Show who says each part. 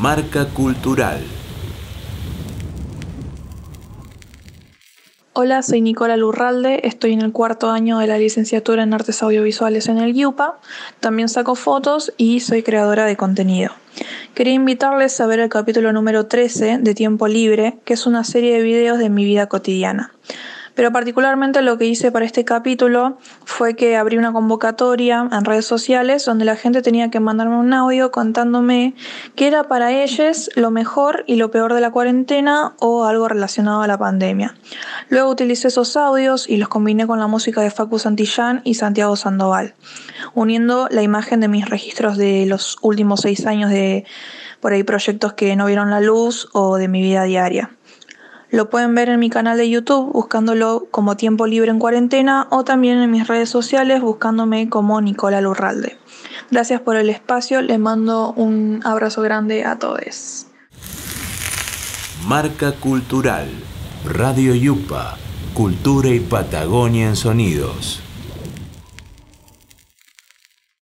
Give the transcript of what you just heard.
Speaker 1: Marca Cultural.
Speaker 2: Hola, soy Nicola Lurralde, estoy en el cuarto año de la licenciatura en Artes Audiovisuales en el GIUPA, también saco fotos y soy creadora de contenido. Quería invitarles a ver el capítulo número 13 de Tiempo Libre, que es una serie de videos de mi vida cotidiana. Pero particularmente lo que hice para este capítulo fue que abrí una convocatoria en redes sociales donde la gente tenía que mandarme un audio contándome qué era para ellos lo mejor y lo peor de la cuarentena o algo relacionado a la pandemia. Luego utilicé esos audios y los combiné con la música de Facu Santillán y Santiago Sandoval, uniendo la imagen de mis registros de los últimos seis años de por ahí proyectos que no vieron la luz o de mi vida diaria. Lo pueden ver en mi canal de YouTube buscándolo como Tiempo Libre en Cuarentena o también en mis redes sociales buscándome como Nicola Lurralde. Gracias por el espacio, les mando un abrazo grande a todos.
Speaker 1: Marca Cultural. Radio Yupa. Cultura y Patagonia en Sonidos.